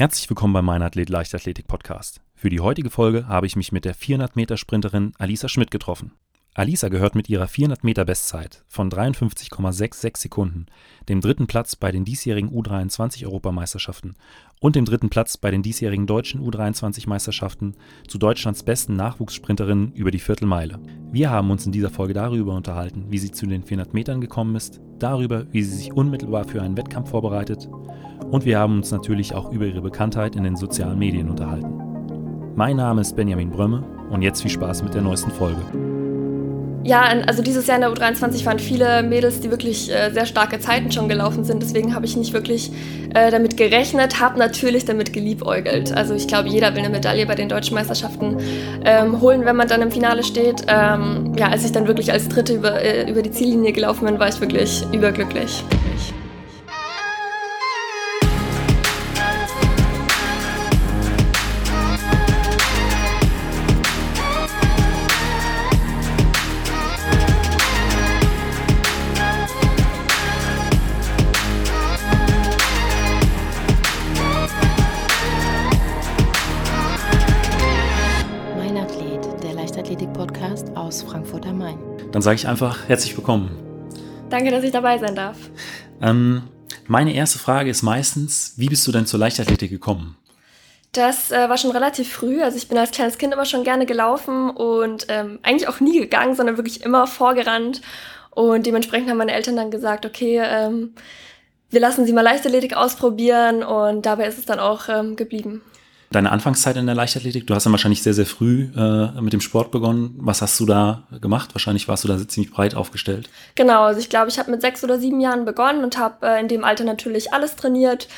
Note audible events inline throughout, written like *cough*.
Herzlich willkommen bei meinem Athlet Leichtathletik Podcast. Für die heutige Folge habe ich mich mit der 400 Meter Sprinterin Alisa Schmidt getroffen. Alisa gehört mit ihrer 400 Meter Bestzeit von 53,66 Sekunden dem dritten Platz bei den diesjährigen U23 Europameisterschaften und dem dritten Platz bei den diesjährigen deutschen U23 Meisterschaften zu Deutschlands besten Nachwuchssprinterinnen über die Viertelmeile. Wir haben uns in dieser Folge darüber unterhalten, wie sie zu den 400 Metern gekommen ist, darüber, wie sie sich unmittelbar für einen Wettkampf vorbereitet und wir haben uns natürlich auch über ihre Bekanntheit in den sozialen Medien unterhalten. Mein Name ist Benjamin Brömme und jetzt viel Spaß mit der neuesten Folge. Ja, also dieses Jahr in der U23 waren viele Mädels, die wirklich äh, sehr starke Zeiten schon gelaufen sind. Deswegen habe ich nicht wirklich äh, damit gerechnet, habe natürlich damit geliebäugelt. Also ich glaube, jeder will eine Medaille bei den deutschen Meisterschaften ähm, holen, wenn man dann im Finale steht. Ähm, ja, als ich dann wirklich als Dritte über, äh, über die Ziellinie gelaufen bin, war ich wirklich überglücklich. Dann sage ich einfach herzlich willkommen. Danke, dass ich dabei sein darf. Ähm, meine erste Frage ist meistens, wie bist du denn zur Leichtathletik gekommen? Das äh, war schon relativ früh. Also ich bin als kleines Kind immer schon gerne gelaufen und ähm, eigentlich auch nie gegangen, sondern wirklich immer vorgerannt. Und dementsprechend haben meine Eltern dann gesagt, okay, ähm, wir lassen sie mal Leichtathletik ausprobieren und dabei ist es dann auch ähm, geblieben deine Anfangszeit in der Leichtathletik? Du hast dann wahrscheinlich sehr, sehr früh äh, mit dem Sport begonnen. Was hast du da gemacht? Wahrscheinlich warst du da ziemlich breit aufgestellt. Genau, also ich glaube, ich habe mit sechs oder sieben Jahren begonnen und habe äh, in dem Alter natürlich alles trainiert.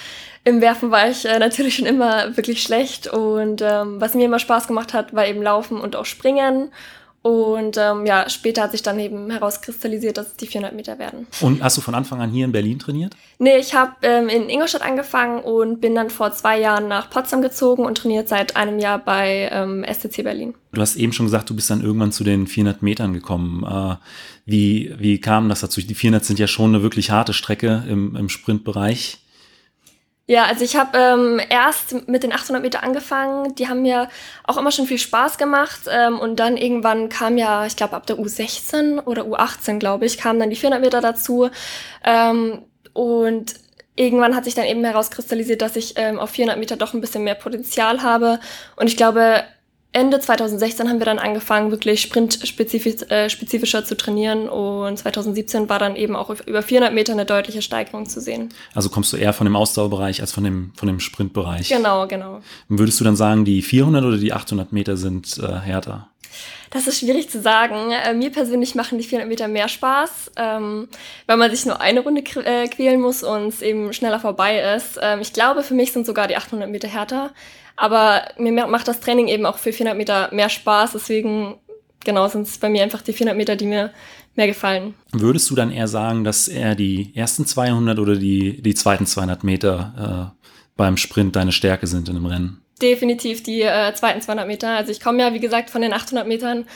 Im Werfen war ich äh, natürlich schon immer wirklich schlecht und ähm, was mir immer Spaß gemacht hat, war eben Laufen und auch Springen. Und ähm, ja, später hat sich dann eben herauskristallisiert, dass es die 400 Meter werden. Und hast du von Anfang an hier in Berlin trainiert? Nee, ich habe ähm, in Ingolstadt angefangen und bin dann vor zwei Jahren nach Potsdam gezogen und trainiert seit einem Jahr bei ähm, STC Berlin. Du hast eben schon gesagt, du bist dann irgendwann zu den 400 Metern gekommen. Äh, wie, wie kam das dazu? Die 400 sind ja schon eine wirklich harte Strecke im, im Sprintbereich. Ja, also ich habe ähm, erst mit den 800 Meter angefangen. Die haben mir auch immer schon viel Spaß gemacht. Ähm, und dann irgendwann kam ja, ich glaube ab der U16 oder U18, glaube ich, kamen dann die 400 Meter dazu. Ähm, und irgendwann hat sich dann eben herauskristallisiert, dass ich ähm, auf 400 Meter doch ein bisschen mehr Potenzial habe. Und ich glaube, Ende 2016 haben wir dann angefangen, wirklich sprintspezifischer äh, zu trainieren und 2017 war dann eben auch über 400 Meter eine deutliche Steigerung zu sehen. Also kommst du eher von dem Ausdauerbereich als von dem, von dem Sprintbereich? Genau, genau. Würdest du dann sagen, die 400 oder die 800 Meter sind äh, härter? Das ist schwierig zu sagen. Äh, mir persönlich machen die 400 Meter mehr Spaß, ähm, weil man sich nur eine Runde äh, quälen muss und es eben schneller vorbei ist. Ähm, ich glaube, für mich sind sogar die 800 Meter härter. Aber mir macht das Training eben auch für 400 Meter mehr Spaß. Deswegen, genau, sind es bei mir einfach die 400 Meter, die mir mehr gefallen. Würdest du dann eher sagen, dass eher die ersten 200 oder die, die zweiten 200 Meter äh, beim Sprint deine Stärke sind in einem Rennen? Definitiv die äh, zweiten 200 Meter. Also ich komme ja, wie gesagt, von den 800 Metern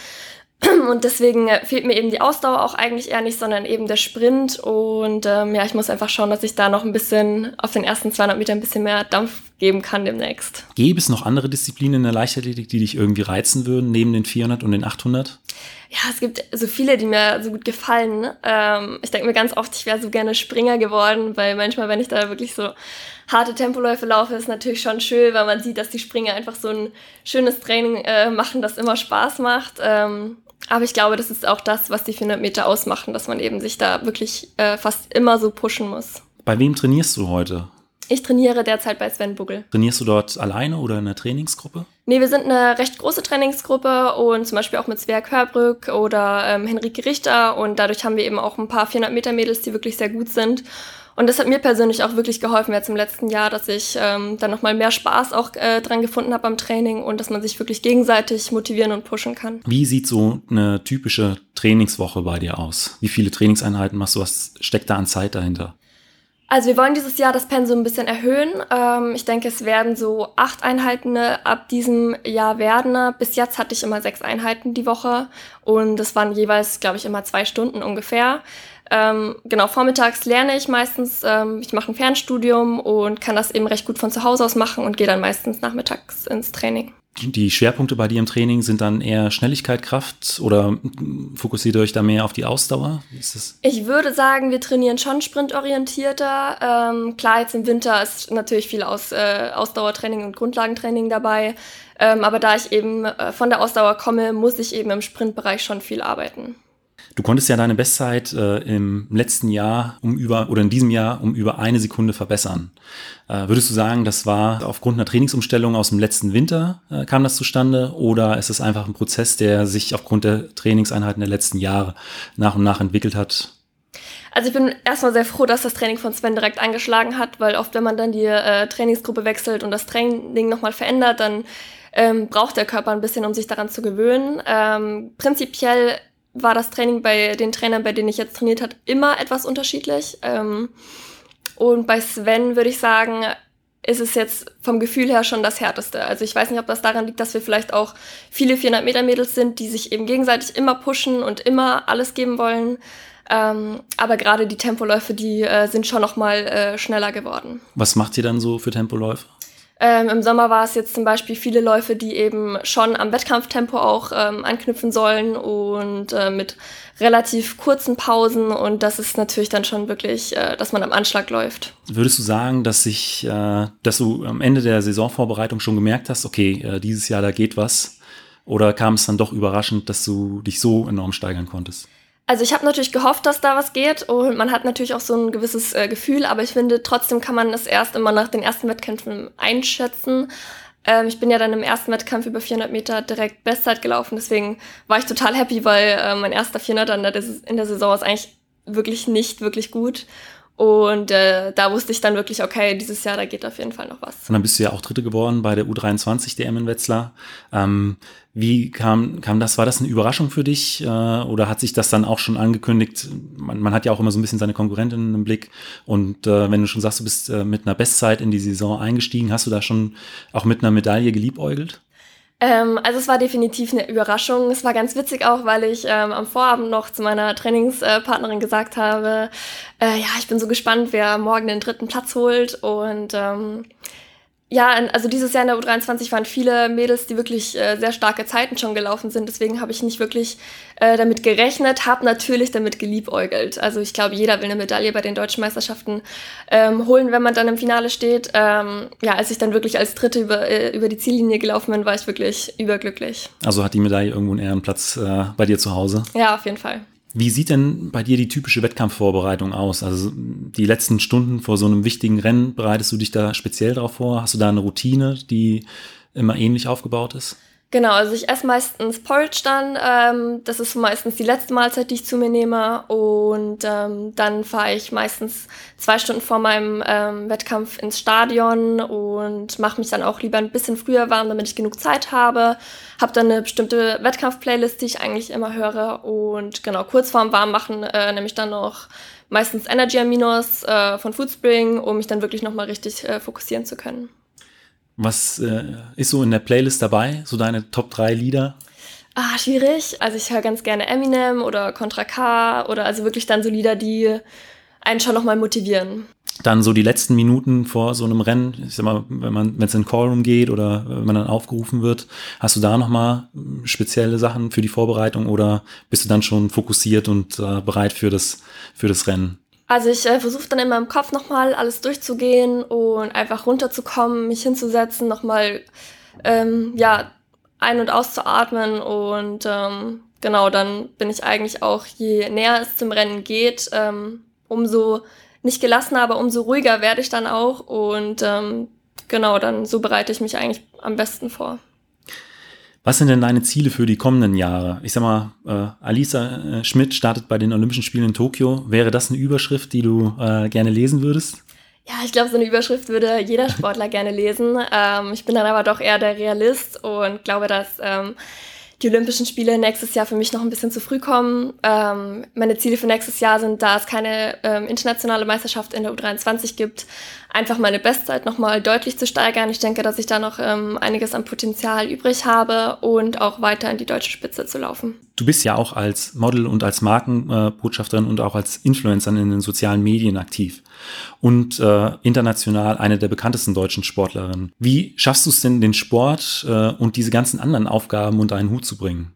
*clears throat* und deswegen äh, fehlt mir eben die Ausdauer auch eigentlich eher nicht, sondern eben der Sprint. Und ähm, ja, ich muss einfach schauen, dass ich da noch ein bisschen auf den ersten 200 Metern ein bisschen mehr Dampf geben kann demnächst. Gäbe es noch andere Disziplinen in der Leichtathletik, die dich irgendwie reizen würden, neben den 400 und den 800? Ja, es gibt so viele, die mir so gut gefallen. Ähm, ich denke mir ganz oft, ich wäre so gerne Springer geworden, weil manchmal, wenn ich da wirklich so harte Tempoläufe laufe, ist natürlich schon schön, weil man sieht, dass die Springer einfach so ein schönes Training äh, machen, das immer Spaß macht. Ähm, aber ich glaube, das ist auch das, was die 400 Meter ausmachen, dass man eben sich da wirklich äh, fast immer so pushen muss. Bei wem trainierst du heute? Ich trainiere derzeit bei Sven Bugel. Trainierst du dort alleine oder in einer Trainingsgruppe? Nee, wir sind eine recht große Trainingsgruppe und zum Beispiel auch mit Svea Körbrück oder ähm, Henrike Richter und dadurch haben wir eben auch ein paar 400 Meter Mädels, die wirklich sehr gut sind. Und das hat mir persönlich auch wirklich geholfen jetzt im letzten Jahr, dass ich ähm, dann nochmal mehr Spaß auch äh, dran gefunden habe am Training und dass man sich wirklich gegenseitig motivieren und pushen kann. Wie sieht so eine typische Trainingswoche bei dir aus? Wie viele Trainingseinheiten machst du? Was steckt da an Zeit dahinter? Also wir wollen dieses Jahr das Pensum ein bisschen erhöhen. Ähm, ich denke, es werden so acht Einheiten ab diesem Jahr werden. Bis jetzt hatte ich immer sechs Einheiten die Woche und das waren jeweils, glaube ich, immer zwei Stunden ungefähr. Ähm, genau, vormittags lerne ich meistens, ähm, ich mache ein Fernstudium und kann das eben recht gut von zu Hause aus machen und gehe dann meistens nachmittags ins Training. Die Schwerpunkte bei dir im Training sind dann eher Schnelligkeit, Kraft oder fokussiert ihr euch da mehr auf die Ausdauer? Ich würde sagen, wir trainieren schon sprintorientierter. Ähm, klar, jetzt im Winter ist natürlich viel aus, äh, Ausdauertraining und Grundlagentraining dabei. Ähm, aber da ich eben äh, von der Ausdauer komme, muss ich eben im Sprintbereich schon viel arbeiten. Du konntest ja deine Bestzeit äh, im letzten Jahr um über oder in diesem Jahr um über eine Sekunde verbessern. Äh, würdest du sagen, das war aufgrund einer Trainingsumstellung aus dem letzten Winter äh, kam das zustande oder ist es einfach ein Prozess, der sich aufgrund der Trainingseinheiten der letzten Jahre nach und nach entwickelt hat? Also ich bin erstmal sehr froh, dass das Training von Sven direkt angeschlagen hat, weil oft, wenn man dann die äh, Trainingsgruppe wechselt und das Training nochmal verändert, dann ähm, braucht der Körper ein bisschen, um sich daran zu gewöhnen. Ähm, prinzipiell war das Training bei den Trainern, bei denen ich jetzt trainiert habe, immer etwas unterschiedlich. Ähm, und bei Sven würde ich sagen, ist es jetzt vom Gefühl her schon das härteste. Also ich weiß nicht, ob das daran liegt, dass wir vielleicht auch viele 400 Meter Mädels sind, die sich eben gegenseitig immer pushen und immer alles geben wollen. Ähm, aber gerade die Tempoläufe, die äh, sind schon noch mal äh, schneller geworden. Was macht ihr dann so für Tempoläufe? Ähm, Im Sommer war es jetzt zum Beispiel viele Läufe, die eben schon am Wettkampftempo auch ähm, anknüpfen sollen und äh, mit relativ kurzen Pausen und das ist natürlich dann schon wirklich, äh, dass man am Anschlag läuft. Würdest du sagen, dass sich, äh, dass du am Ende der Saisonvorbereitung schon gemerkt hast, okay, äh, dieses Jahr da geht was? Oder kam es dann doch überraschend, dass du dich so enorm steigern konntest? Also ich habe natürlich gehofft, dass da was geht und man hat natürlich auch so ein gewisses äh, Gefühl, aber ich finde trotzdem kann man es erst immer nach den ersten Wettkämpfen einschätzen. Ähm, ich bin ja dann im ersten Wettkampf über 400 Meter direkt Bestzeit gelaufen, deswegen war ich total happy, weil äh, mein erster 400 in der, in der Saison ist eigentlich wirklich nicht wirklich gut und äh, da wusste ich dann wirklich, okay, dieses Jahr, da geht auf jeden Fall noch was. Und dann bist du ja auch Dritte geworden bei der U23 DM in Wetzlar. Ähm, wie kam, kam das? War das eine Überraschung für dich? Äh, oder hat sich das dann auch schon angekündigt? Man, man hat ja auch immer so ein bisschen seine Konkurrentinnen im Blick. Und äh, wenn du schon sagst, du bist äh, mit einer Bestzeit in die Saison eingestiegen, hast du da schon auch mit einer Medaille geliebäugelt? Ähm, also es war definitiv eine Überraschung. Es war ganz witzig auch, weil ich ähm, am Vorabend noch zu meiner Trainingspartnerin gesagt habe, äh, ja, ich bin so gespannt, wer morgen den dritten Platz holt. Und ähm, ja, also dieses Jahr in der U23 waren viele Mädels, die wirklich äh, sehr starke Zeiten schon gelaufen sind. Deswegen habe ich nicht wirklich äh, damit gerechnet, habe natürlich damit geliebäugelt. Also ich glaube, jeder will eine Medaille bei den deutschen Meisterschaften ähm, holen, wenn man dann im Finale steht. Ähm, ja, als ich dann wirklich als Dritte über, äh, über die Ziellinie gelaufen bin, war ich wirklich überglücklich. Also hat die Medaille irgendwo einen Ehrenplatz äh, bei dir zu Hause? Ja, auf jeden Fall. Wie sieht denn bei dir die typische Wettkampfvorbereitung aus? Also die letzten Stunden vor so einem wichtigen Rennen, bereitest du dich da speziell drauf vor? Hast du da eine Routine, die immer ähnlich aufgebaut ist? Genau, also ich esse meistens Porridge dann. Ähm, das ist meistens die letzte Mahlzeit, die ich zu mir nehme. Und ähm, dann fahre ich meistens zwei Stunden vor meinem ähm, Wettkampf ins Stadion und mache mich dann auch lieber ein bisschen früher warm, damit ich genug Zeit habe. Habe dann eine bestimmte Wettkampf-Playlist, die ich eigentlich immer höre. Und genau, kurz vorm Warmmachen äh, nehme ich dann noch meistens Energy Aminos äh, von Foodspring, um mich dann wirklich nochmal richtig äh, fokussieren zu können. Was äh, ist so in der Playlist dabei? So deine Top 3 Lieder? Ah, schwierig. Also ich höre ganz gerne Eminem oder Contra K oder also wirklich dann so Lieder, die einen schon nochmal motivieren. Dann so die letzten Minuten vor so einem Rennen, ich sag mal, wenn man, wenn es in den Callroom geht oder wenn man dann aufgerufen wird, hast du da nochmal spezielle Sachen für die Vorbereitung oder bist du dann schon fokussiert und äh, bereit für das, für das Rennen? Also ich äh, versuche dann in meinem Kopf nochmal alles durchzugehen und einfach runterzukommen, mich hinzusetzen, nochmal ähm, ja, ein- und auszuatmen und ähm, genau, dann bin ich eigentlich auch, je näher es zum Rennen geht, ähm, umso nicht gelassener, aber umso ruhiger werde ich dann auch und ähm, genau, dann so bereite ich mich eigentlich am besten vor. Was sind denn deine Ziele für die kommenden Jahre? Ich sag mal, äh, Alisa äh, Schmidt startet bei den Olympischen Spielen in Tokio. Wäre das eine Überschrift, die du äh, gerne lesen würdest? Ja, ich glaube, so eine Überschrift würde jeder Sportler *laughs* gerne lesen. Ähm, ich bin dann aber doch eher der Realist und glaube, dass ähm, die Olympischen Spiele nächstes Jahr für mich noch ein bisschen zu früh kommen. Ähm, meine Ziele für nächstes Jahr sind, da es keine ähm, internationale Meisterschaft in der U23 gibt, einfach meine Bestzeit nochmal deutlich zu steigern. Ich denke, dass ich da noch ähm, einiges an Potenzial übrig habe und auch weiter in die deutsche Spitze zu laufen. Du bist ja auch als Model und als Markenbotschafterin und auch als Influencerin in den sozialen Medien aktiv und äh, international eine der bekanntesten deutschen Sportlerinnen. Wie schaffst du es denn, den Sport äh, und diese ganzen anderen Aufgaben unter einen Hut zu bringen?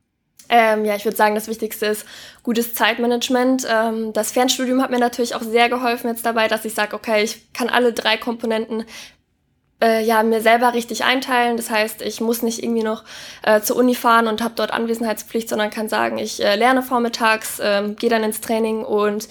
Ähm, ja, ich würde sagen, das Wichtigste ist gutes Zeitmanagement. Ähm, das Fernstudium hat mir natürlich auch sehr geholfen jetzt dabei, dass ich sage, okay, ich kann alle drei Komponenten äh, ja mir selber richtig einteilen. Das heißt, ich muss nicht irgendwie noch äh, zur Uni fahren und habe dort Anwesenheitspflicht, sondern kann sagen, ich äh, lerne vormittags, äh, gehe dann ins Training und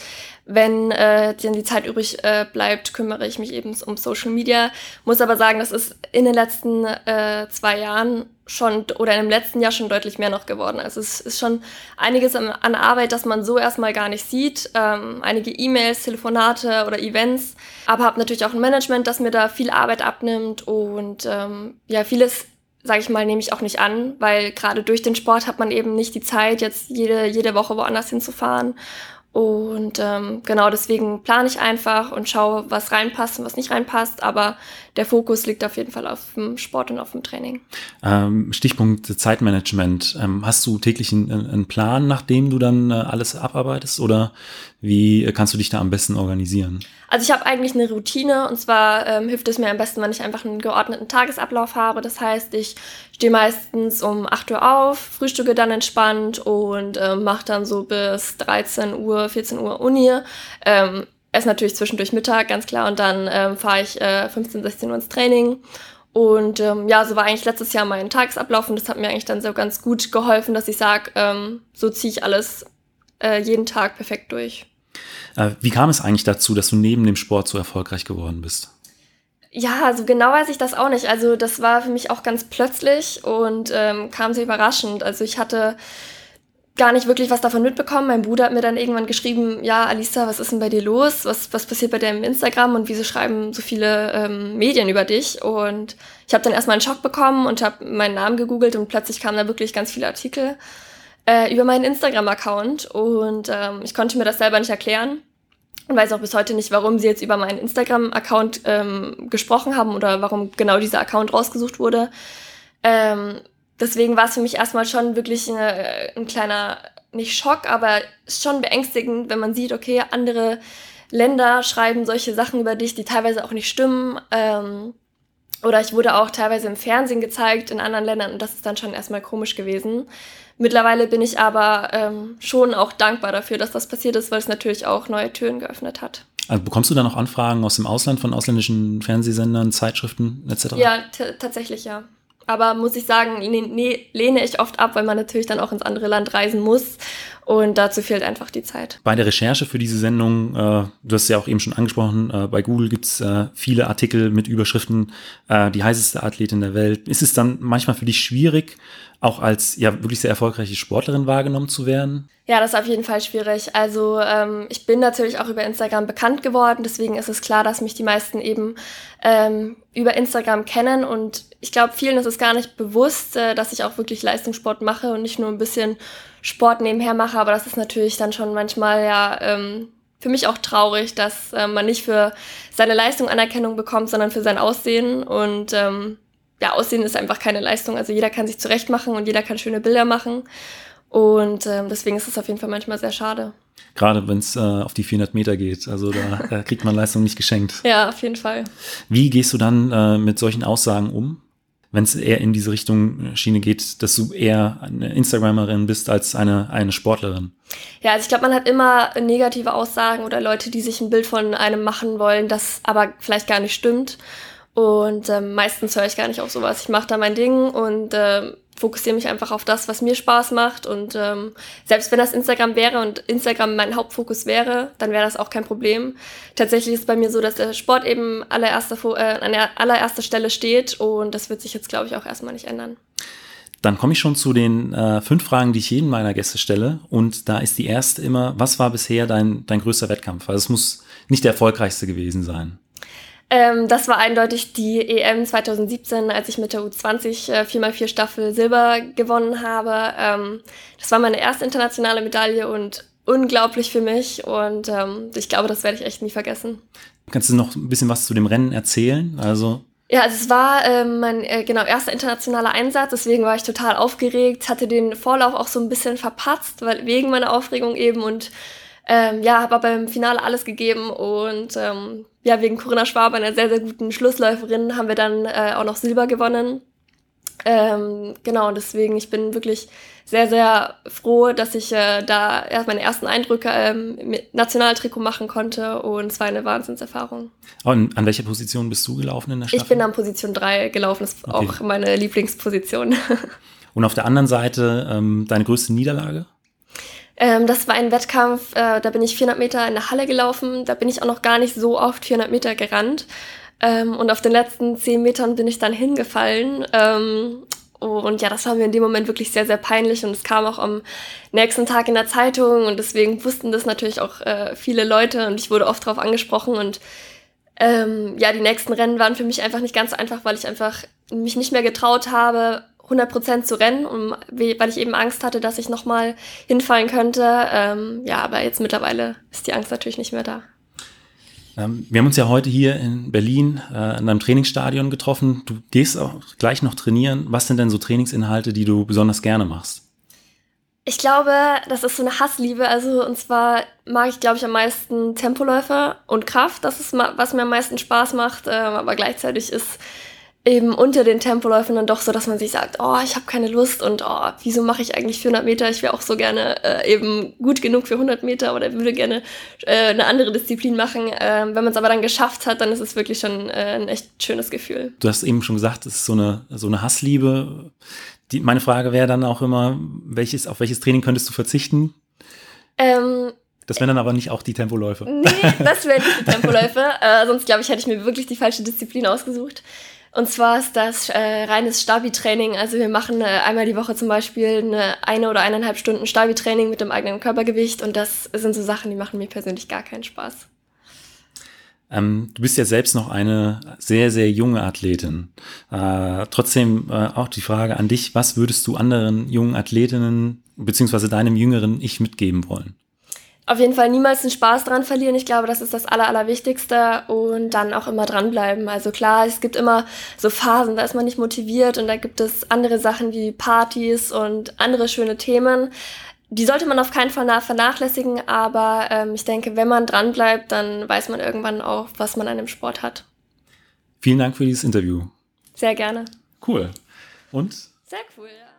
wenn äh, dann die Zeit übrig äh, bleibt, kümmere ich mich eben um Social Media. Muss aber sagen, das ist in den letzten äh, zwei Jahren schon oder im letzten Jahr schon deutlich mehr noch geworden. Also es ist schon einiges an, an Arbeit, das man so erstmal gar nicht sieht. Ähm, einige E-Mails, Telefonate oder Events, aber habe natürlich auch ein Management, das mir da viel Arbeit abnimmt und ähm, ja, vieles sage ich mal, nehme ich auch nicht an, weil gerade durch den Sport hat man eben nicht die Zeit, jetzt jede, jede Woche woanders hinzufahren. Und ähm, genau deswegen plane ich einfach und schaue, was reinpasst und was nicht reinpasst. Aber der Fokus liegt auf jeden Fall auf dem Sport und auf dem Training. Ähm, Stichpunkt Zeitmanagement. Ähm, hast du täglich einen, einen, Plan, nachdem du dann äh, alles abarbeitest? Oder wie kannst du dich da am besten organisieren? Also ich habe eigentlich eine Routine und zwar ähm, hilft es mir am besten, wenn ich einfach einen geordneten Tagesablauf habe. Das heißt, ich stehe meistens um 8 Uhr auf, frühstücke dann entspannt und äh, mache dann so bis 13 Uhr, 14 Uhr Uni. Ähm, esse natürlich zwischendurch Mittag, ganz klar, und dann ähm, fahre ich äh, 15, 16 Uhr ins Training. Und ähm, ja, so war eigentlich letztes Jahr mein Tagesablauf und das hat mir eigentlich dann so ganz gut geholfen, dass ich sage, ähm, so ziehe ich alles äh, jeden Tag perfekt durch. Äh, wie kam es eigentlich dazu, dass du neben dem Sport so erfolgreich geworden bist? Ja, also genau weiß ich das auch nicht. Also das war für mich auch ganz plötzlich und ähm, kam sehr überraschend. Also ich hatte gar nicht wirklich was davon mitbekommen. Mein Bruder hat mir dann irgendwann geschrieben, ja, Alisa, was ist denn bei dir los? Was, was passiert bei deinem Instagram und wieso schreiben so viele ähm, Medien über dich? Und ich habe dann erstmal einen Schock bekommen und habe meinen Namen gegoogelt und plötzlich kamen da wirklich ganz viele Artikel äh, über meinen Instagram-Account und ähm, ich konnte mir das selber nicht erklären und weiß auch bis heute nicht, warum sie jetzt über meinen Instagram-Account ähm, gesprochen haben oder warum genau dieser Account rausgesucht wurde. Ähm, deswegen war es für mich erstmal schon wirklich eine, ein kleiner, nicht Schock, aber schon beängstigend, wenn man sieht, okay, andere Länder schreiben solche Sachen über dich, die teilweise auch nicht stimmen. Ähm, oder ich wurde auch teilweise im Fernsehen gezeigt in anderen Ländern und das ist dann schon erstmal komisch gewesen. Mittlerweile bin ich aber ähm, schon auch dankbar dafür, dass das passiert ist, weil es natürlich auch neue Türen geöffnet hat. Also bekommst du da noch Anfragen aus dem Ausland von ausländischen Fernsehsendern, Zeitschriften etc.? Ja, tatsächlich ja. Aber muss ich sagen, nee, lehne ich oft ab, weil man natürlich dann auch ins andere Land reisen muss. Und dazu fehlt einfach die Zeit. Bei der Recherche für diese Sendung, äh, du hast ja auch eben schon angesprochen, äh, bei Google gibt's äh, viele Artikel mit Überschriften, äh, die heißeste Athletin der Welt. Ist es dann manchmal für dich schwierig, auch als ja wirklich sehr erfolgreiche Sportlerin wahrgenommen zu werden? Ja, das ist auf jeden Fall schwierig. Also ähm, ich bin natürlich auch über Instagram bekannt geworden, deswegen ist es klar, dass mich die meisten eben ähm, über Instagram kennen und ich glaube, vielen ist es gar nicht bewusst, äh, dass ich auch wirklich Leistungssport mache und nicht nur ein bisschen Sport nebenher mache, aber das ist natürlich dann schon manchmal ja ähm, für mich auch traurig, dass äh, man nicht für seine Leistung Anerkennung bekommt, sondern für sein Aussehen und ähm, ja, Aussehen ist einfach keine Leistung. Also jeder kann sich zurecht machen und jeder kann schöne Bilder machen. Und ähm, deswegen ist es auf jeden Fall manchmal sehr schade. Gerade wenn es äh, auf die 400 Meter geht. Also da *laughs* äh, kriegt man Leistung nicht geschenkt. Ja, auf jeden Fall. Wie gehst du dann äh, mit solchen Aussagen um? Wenn es eher in diese Richtung Schiene geht, dass du eher eine Instagramerin bist als eine, eine Sportlerin? Ja, also ich glaube, man hat immer negative Aussagen oder Leute, die sich ein Bild von einem machen wollen, das aber vielleicht gar nicht stimmt. Und ähm, meistens höre ich gar nicht auf sowas. Ich mache da mein Ding und ähm, fokussiere mich einfach auf das, was mir Spaß macht. Und ähm, selbst wenn das Instagram wäre und Instagram mein Hauptfokus wäre, dann wäre das auch kein Problem. Tatsächlich ist es bei mir so, dass der Sport eben allererster, äh, an der allererster Stelle steht und das wird sich jetzt, glaube ich, auch erstmal nicht ändern. Dann komme ich schon zu den äh, fünf Fragen, die ich jedem meiner Gäste stelle. Und da ist die erste immer, was war bisher dein, dein größter Wettkampf? Also es muss nicht der erfolgreichste gewesen sein. Ähm, das war eindeutig die EM 2017, als ich mit der U20 äh, 4x4 Staffel Silber gewonnen habe. Ähm, das war meine erste internationale Medaille und unglaublich für mich und ähm, ich glaube, das werde ich echt nie vergessen. Kannst du noch ein bisschen was zu dem Rennen erzählen? Also ja, also es war ähm, mein äh, genau erster internationaler Einsatz, deswegen war ich total aufgeregt, hatte den Vorlauf auch so ein bisschen verpatzt, weil wegen meiner Aufregung eben und ähm, ja, habe aber im Finale alles gegeben und ähm, ja, wegen Corinna Schwab, einer sehr, sehr guten Schlussläuferin, haben wir dann äh, auch noch Silber gewonnen. Ähm, genau, und deswegen, ich bin wirklich sehr, sehr froh, dass ich äh, da erst meine ersten Eindrücke ähm, mit Nationaltrikot machen konnte und es war eine Wahnsinnserfahrung. Und an welcher Position bist du gelaufen in der Staffel? Ich bin an Position 3 gelaufen, das ist okay. auch meine Lieblingsposition. *laughs* und auf der anderen Seite ähm, deine größte Niederlage? Ähm, das war ein Wettkampf, äh, da bin ich 400 Meter in der Halle gelaufen, da bin ich auch noch gar nicht so oft 400 Meter gerannt. Ähm, und auf den letzten 10 Metern bin ich dann hingefallen. Ähm, und ja, das war mir in dem Moment wirklich sehr, sehr peinlich. Und es kam auch am nächsten Tag in der Zeitung. Und deswegen wussten das natürlich auch äh, viele Leute. Und ich wurde oft darauf angesprochen. Und ähm, ja, die nächsten Rennen waren für mich einfach nicht ganz so einfach, weil ich einfach mich nicht mehr getraut habe, 100% zu rennen, um, weil ich eben Angst hatte, dass ich nochmal hinfallen könnte. Ähm, ja, aber jetzt mittlerweile ist die Angst natürlich nicht mehr da. Ähm, wir haben uns ja heute hier in Berlin äh, in einem Trainingsstadion getroffen. Du gehst auch gleich noch trainieren. Was sind denn so Trainingsinhalte, die du besonders gerne machst? Ich glaube, das ist so eine Hassliebe. Also, und zwar mag ich, glaube ich, am meisten Tempoläufer und Kraft. Das ist, was mir am meisten Spaß macht. Ähm, aber gleichzeitig ist eben unter den Tempoläufen dann doch so, dass man sich sagt, oh, ich habe keine Lust und oh, wieso mache ich eigentlich 400 Meter? Ich wäre auch so gerne äh, eben gut genug für 100 Meter oder würde gerne äh, eine andere Disziplin machen. Äh, wenn man es aber dann geschafft hat, dann ist es wirklich schon äh, ein echt schönes Gefühl. Du hast eben schon gesagt, es ist so eine, so eine Hassliebe. Die, meine Frage wäre dann auch immer, welches, auf welches Training könntest du verzichten? Ähm, das wären dann aber nicht auch die Tempoläufe. Nee, das wären nicht die *laughs* Tempoläufe. äh, sonst glaube ich, hätte ich mir wirklich die falsche Disziplin ausgesucht. Und zwar ist das äh, reines Stabi-Training. Also wir machen äh, einmal die Woche zum Beispiel eine, eine oder eineinhalb Stunden Stabi-Training mit dem eigenen Körpergewicht. Und das sind so Sachen, die machen mir persönlich gar keinen Spaß. Ähm, du bist ja selbst noch eine sehr, sehr junge Athletin. Äh, trotzdem äh, auch die Frage an dich, was würdest du anderen jungen Athletinnen beziehungsweise deinem jüngeren Ich mitgeben wollen? Auf jeden Fall niemals den Spaß dran verlieren. Ich glaube, das ist das Aller, Allerwichtigste und dann auch immer dranbleiben. Also klar, es gibt immer so Phasen, da ist man nicht motiviert und da gibt es andere Sachen wie Partys und andere schöne Themen. Die sollte man auf keinen Fall vernachlässigen, aber ähm, ich denke, wenn man dranbleibt, dann weiß man irgendwann auch, was man an dem Sport hat. Vielen Dank für dieses Interview. Sehr gerne. Cool. Und? Sehr cool, ja.